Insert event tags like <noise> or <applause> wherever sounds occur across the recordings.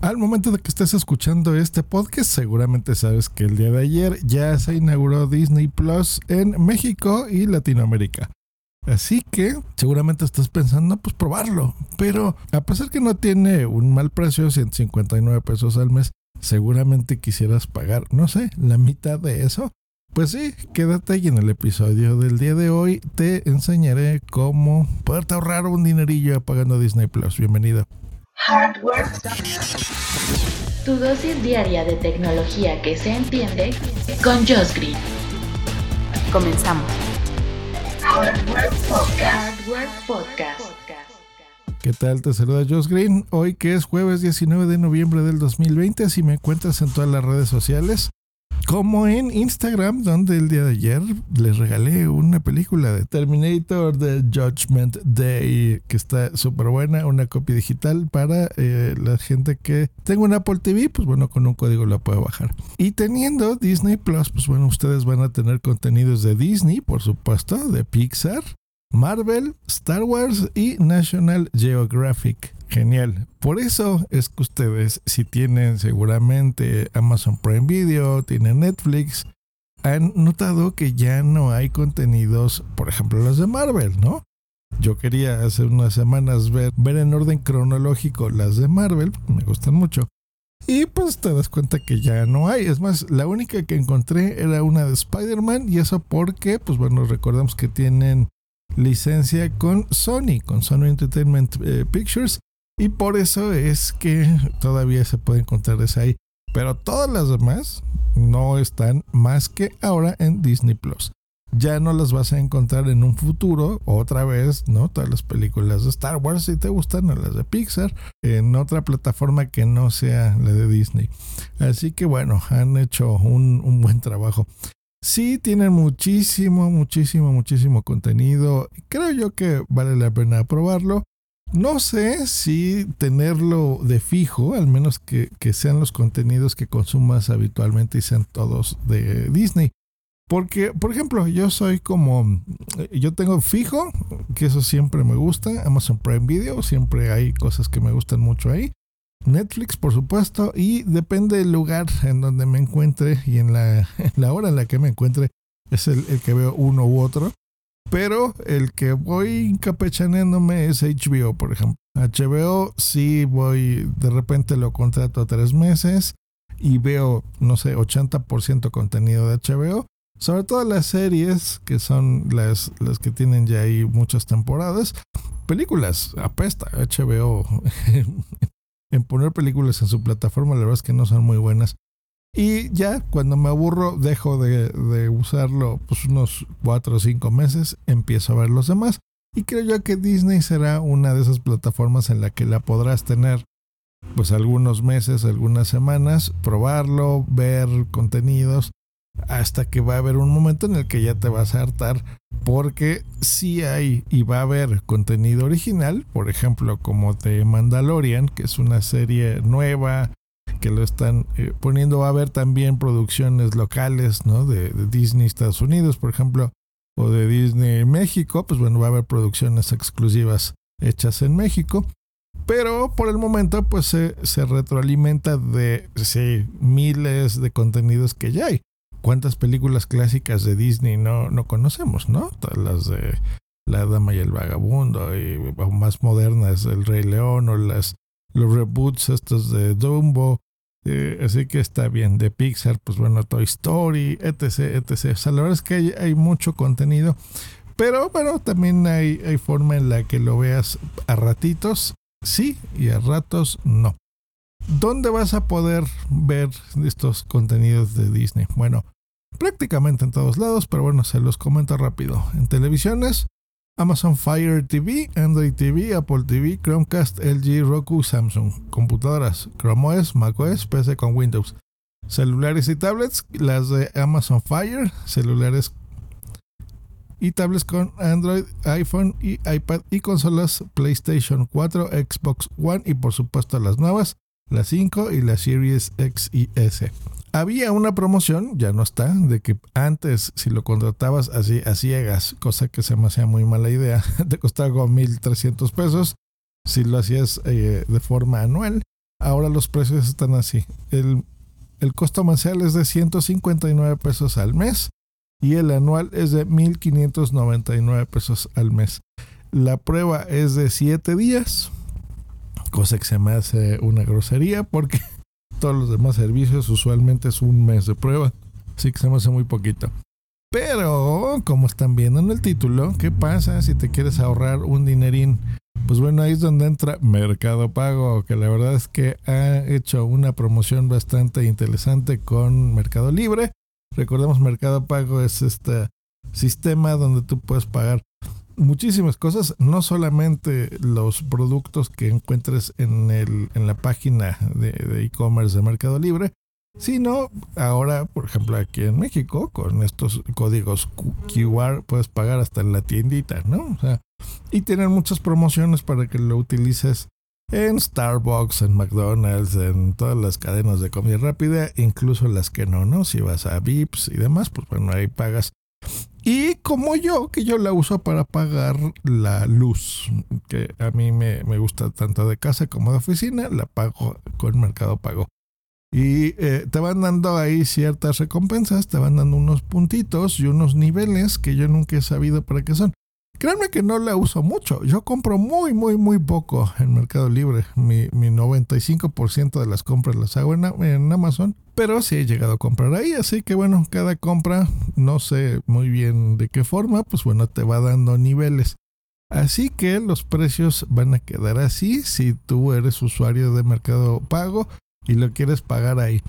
Al momento de que estés escuchando este podcast, seguramente sabes que el día de ayer ya se inauguró Disney Plus en México y Latinoamérica. Así que seguramente estás pensando pues probarlo, pero a pesar que no tiene un mal precio, 159 pesos al mes, seguramente quisieras pagar, no sé, la mitad de eso. Pues sí, quédate y en el episodio del día de hoy te enseñaré cómo poderte ahorrar un dinerillo pagando Disney Plus. Bienvenido. Hardware. Tu dosis diaria de tecnología que se entiende con Josh Green. Comenzamos. Hardware Podcast. Hardware Podcast. ¿Qué tal? Te saluda Josh Green. Hoy que es jueves 19 de noviembre del 2020, si me encuentras en todas las redes sociales, como en Instagram, donde el día de ayer les regalé una película de Terminator The Judgment Day, que está súper buena, una copia digital para eh, la gente que tenga un Apple TV, pues bueno, con un código la puede bajar. Y teniendo Disney Plus, pues bueno, ustedes van a tener contenidos de Disney, por supuesto, de Pixar, Marvel, Star Wars y National Geographic. Genial. Por eso es que ustedes, si tienen seguramente Amazon Prime Video, tienen Netflix, han notado que ya no hay contenidos, por ejemplo, los de Marvel, ¿no? Yo quería hace unas semanas ver, ver en orden cronológico las de Marvel, me gustan mucho. Y pues te das cuenta que ya no hay. Es más, la única que encontré era una de Spider-Man y eso porque, pues bueno, recordamos que tienen licencia con Sony, con Sony Entertainment eh, Pictures. Y por eso es que todavía se puede encontrar esa ahí. Pero todas las demás no están más que ahora en Disney Plus. Ya no las vas a encontrar en un futuro, otra vez, ¿no? Todas las películas de Star Wars, si te gustan, o las de Pixar, en otra plataforma que no sea la de Disney. Así que bueno, han hecho un, un buen trabajo. Sí, tienen muchísimo, muchísimo, muchísimo contenido. Creo yo que vale la pena probarlo. No sé si tenerlo de fijo, al menos que, sean los contenidos que consumas habitualmente y sean todos de Disney. Porque, por ejemplo, yo soy como, yo tengo fijo, que eso siempre me gusta, Amazon Prime Video, siempre hay cosas que me gustan mucho ahí. Netflix, por supuesto, y depende del lugar en donde me encuentre y en la, <laughs> hora en la que me encuentre, es el, que veo uno u otro. Pero el que voy capechaneándome es HBO, por ejemplo. HBO sí voy, de repente lo contrato a tres meses y veo, no sé, 80% contenido de HBO. Sobre todo las series, que son las, las que tienen ya ahí muchas temporadas. Películas, apesta HBO <laughs> en poner películas en su plataforma, la verdad es que no son muy buenas. Y ya cuando me aburro, dejo de, de, usarlo pues unos 4 o 5 meses, empiezo a ver los demás. Y creo yo que Disney será una de esas plataformas en la que la podrás tener pues algunos meses, algunas semanas, probarlo, ver contenidos, hasta que va a haber un momento en el que ya te vas a hartar porque sí hay y va a haber contenido original, por ejemplo como The Mandalorian, que es una serie nueva que lo están eh, poniendo, va a haber también producciones locales, ¿no? De, Disney Estados Unidos, por ejemplo, o de Disney México, pues bueno, va a haber producciones exclusivas hechas en México. Pero por el momento, pues se, retroalimenta de miles de contenidos que ya hay cuántas películas clásicas de Disney no, no conocemos, ¿no? Las de La Dama y el Vagabundo y más modernas, El Rey León o las, los reboots estos de Dumbo. Eh, así que está bien, de Pixar, pues bueno, Toy Story, etc, etc. O sea, la verdad es que hay, mucho contenido. Pero bueno, también hay, hay forma en la que lo veas a ratitos, sí, y a ratos no. ¿Dónde vas a poder ver estos contenidos de Disney? Bueno, prácticamente en todos lados, pero bueno, se los comento rápido. En televisiones, Amazon Fire TV, Android TV, Apple TV, Chromecast, LG, Roku, Samsung. Computadoras, Chrome OS, macOS, PC con Windows. Celulares y tablets, las de Amazon Fire, celulares y tablets con Android, iPhone y iPad y consolas PlayStation 4, Xbox One y por supuesto las nuevas, la 5 y la Series X y S. Había una promoción, ya no está, de que antes si lo contratabas así a ciegas, cosa que se me hacía muy mala idea, <laughs> te costaba como 1.300 pesos si lo hacías eh, de forma anual. Ahora los precios están así. El, el costo mensual es de 159 pesos al mes y el anual es de 1.599 pesos al mes. La prueba es de 7 días, cosa que se me hace una grosería porque todos los demás servicios usualmente es un mes de prueba, así que se me hace muy poquito. Pero, como están viendo en el título, ¿qué pasa si te quieres ahorrar un dinerín? Pues bueno, ahí es donde entra Mercado Pago, que la verdad es que ha hecho una promoción bastante interesante con Mercado Libre Recordemos, Mercado Pago es este sistema donde tú puedes pagar muchísimas cosas, no solamente los productos que encuentres en, el, en la página de e-commerce de, Mercado Libre, sino ahora, por ejemplo, aquí en México, con estos códigos QR puedes pagar hasta en la tiendita, ¿no? O sea, y tienen muchas promociones para que lo utilices en Starbucks, en McDonald's, en todas las cadenas de comida rápida, incluso las que no, ¿no? Si vas a Vips y demás, pues bueno, ahí pagas. Y como yo, que yo la uso para pagar la luz, que a mí me, gusta tanto de casa como de oficina, la pago con Mercado Pago. Y eh, te van dando ahí ciertas recompensas, te van dando unos puntitos y unos niveles que yo nunca he sabido para qué son. Créanme que no la uso mucho. Yo compro muy, muy, muy poco en Mercado Libre. Mi, 95% de las compras las hago en, en, Amazon. Pero sí he llegado a comprar ahí. Así que bueno, cada compra, no sé muy bien de qué forma, pues bueno, te va dando niveles. Así que los precios van a quedar así si tú eres usuario de Mercado Pago y lo quieres pagar ahí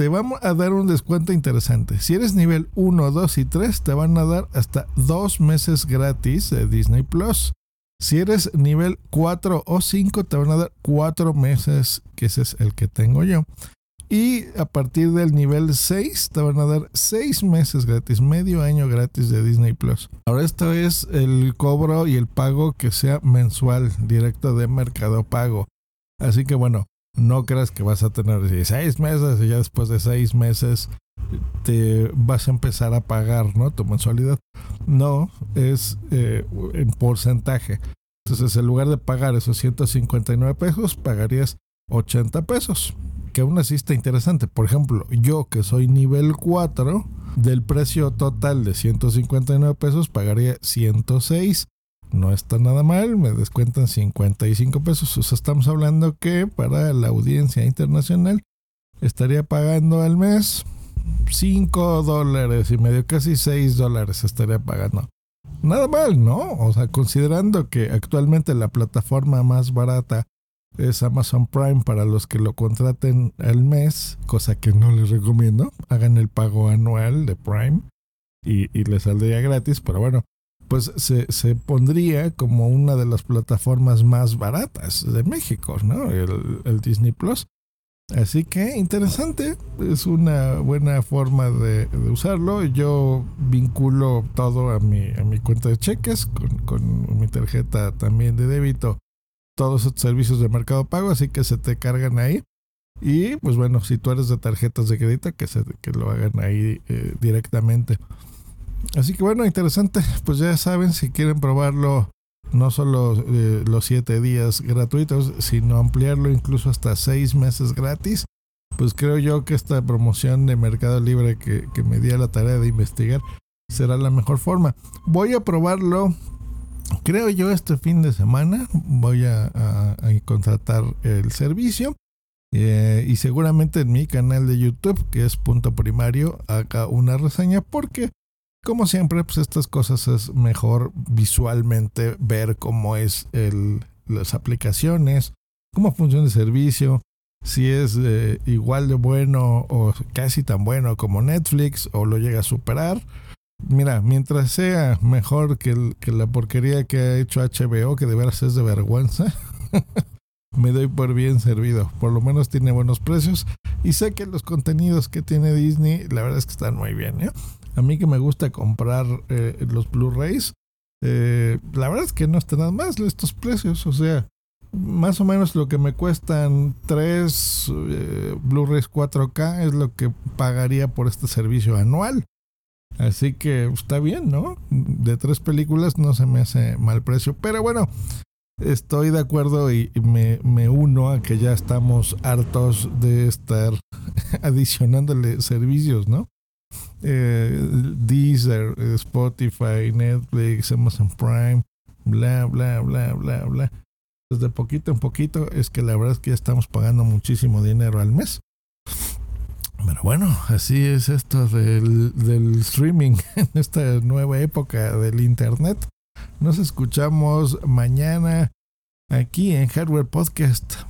te vamos a dar un descuento interesante. Si eres nivel 1, 2 y 3, te van a dar hasta dos meses gratis de Disney Plus. Si eres nivel 4 o 5, te van a dar 4 meses, que ese es el que tengo yo. Y a partir del nivel 6 te van a dar 6 meses gratis, medio año gratis de Disney Plus. Ahora esto es el cobro y el pago que sea mensual, directo de Mercado Pago. Así que bueno, no creas que vas a tener seis meses y ya después de seis meses te vas a empezar a pagar ¿no? tu mensualidad. No, es eh, en porcentaje. Entonces, en lugar de pagar esos 159 pesos, pagarías 80 pesos. Que aún así está interesante. Por ejemplo, yo que soy nivel 4, del precio total de 159 pesos, pagaría 106 no está nada mal, me descuentan 55 pesos. O sea, estamos hablando que para la audiencia internacional estaría pagando al mes 5 dólares y medio, casi 6 dólares estaría pagando. Nada mal, ¿no? O sea, considerando que actualmente la plataforma más barata es Amazon Prime para los que lo contraten al mes, cosa que no les recomiendo. Hagan el pago anual de Prime y, y les saldría gratis, pero bueno, pues se, pondría como una de las plataformas más baratas de México, ¿no? El, Disney Plus. Así que interesante, es una buena forma de, usarlo. Yo vinculo todo a mi, a mi cuenta de cheques con, mi tarjeta también de débito, todos esos servicios de mercado pago, así que se te cargan ahí. Y pues bueno, si tú eres de tarjetas de crédito, que, se, que lo hagan ahí eh, directamente. Así que bueno, interesante. Pues ya saben, si quieren probarlo, no solo eh, los siete días gratuitos, sino ampliarlo incluso hasta seis meses gratis, pues creo yo que esta promoción de Mercado Libre que, me di a la tarea de investigar será la mejor forma. Voy a probarlo, creo yo, este fin de semana. Voy a, contratar el servicio. Eh, y seguramente en mi canal de YouTube, que es punto primario, haga una reseña porque como siempre, pues estas cosas es mejor visualmente ver cómo es el, las aplicaciones, cómo funciona el servicio, si es eh, igual de bueno o casi tan bueno como Netflix o lo llega a superar. mira, mientras sea mejor que, la porquería que ha hecho HBO, que de veras es de vergüenza, <laughs> me doy por bien servido. Por lo menos tiene buenos precios. Y sé que los contenidos que tiene Disney, la verdad es que están muy bien. ¿eh? A mí que me gusta comprar eh, los Blu-rays, eh, la verdad es que no están nada más estos precios. O sea, más o menos lo que me cuestan tres Blu-rays 4K es lo que pagaría por este servicio anual. Así que está bien, ¿no? De tres películas no se me hace mal precio. Pero bueno, estoy de acuerdo y me, me, uno a que ya estamos hartos de estar <laughs> adicionándole servicios, ¿no? Eh, Deezer, Spotify, Netflix, Amazon Prime, bla, bla, bla, bla, bla. Desde poquito en poquito es que la verdad es que ya estamos pagando muchísimo dinero al mes. Pero bueno, así es esto del, del streaming <laughs> en esta nueva época del Internet. Nos escuchamos mañana aquí en Hardware Podcast.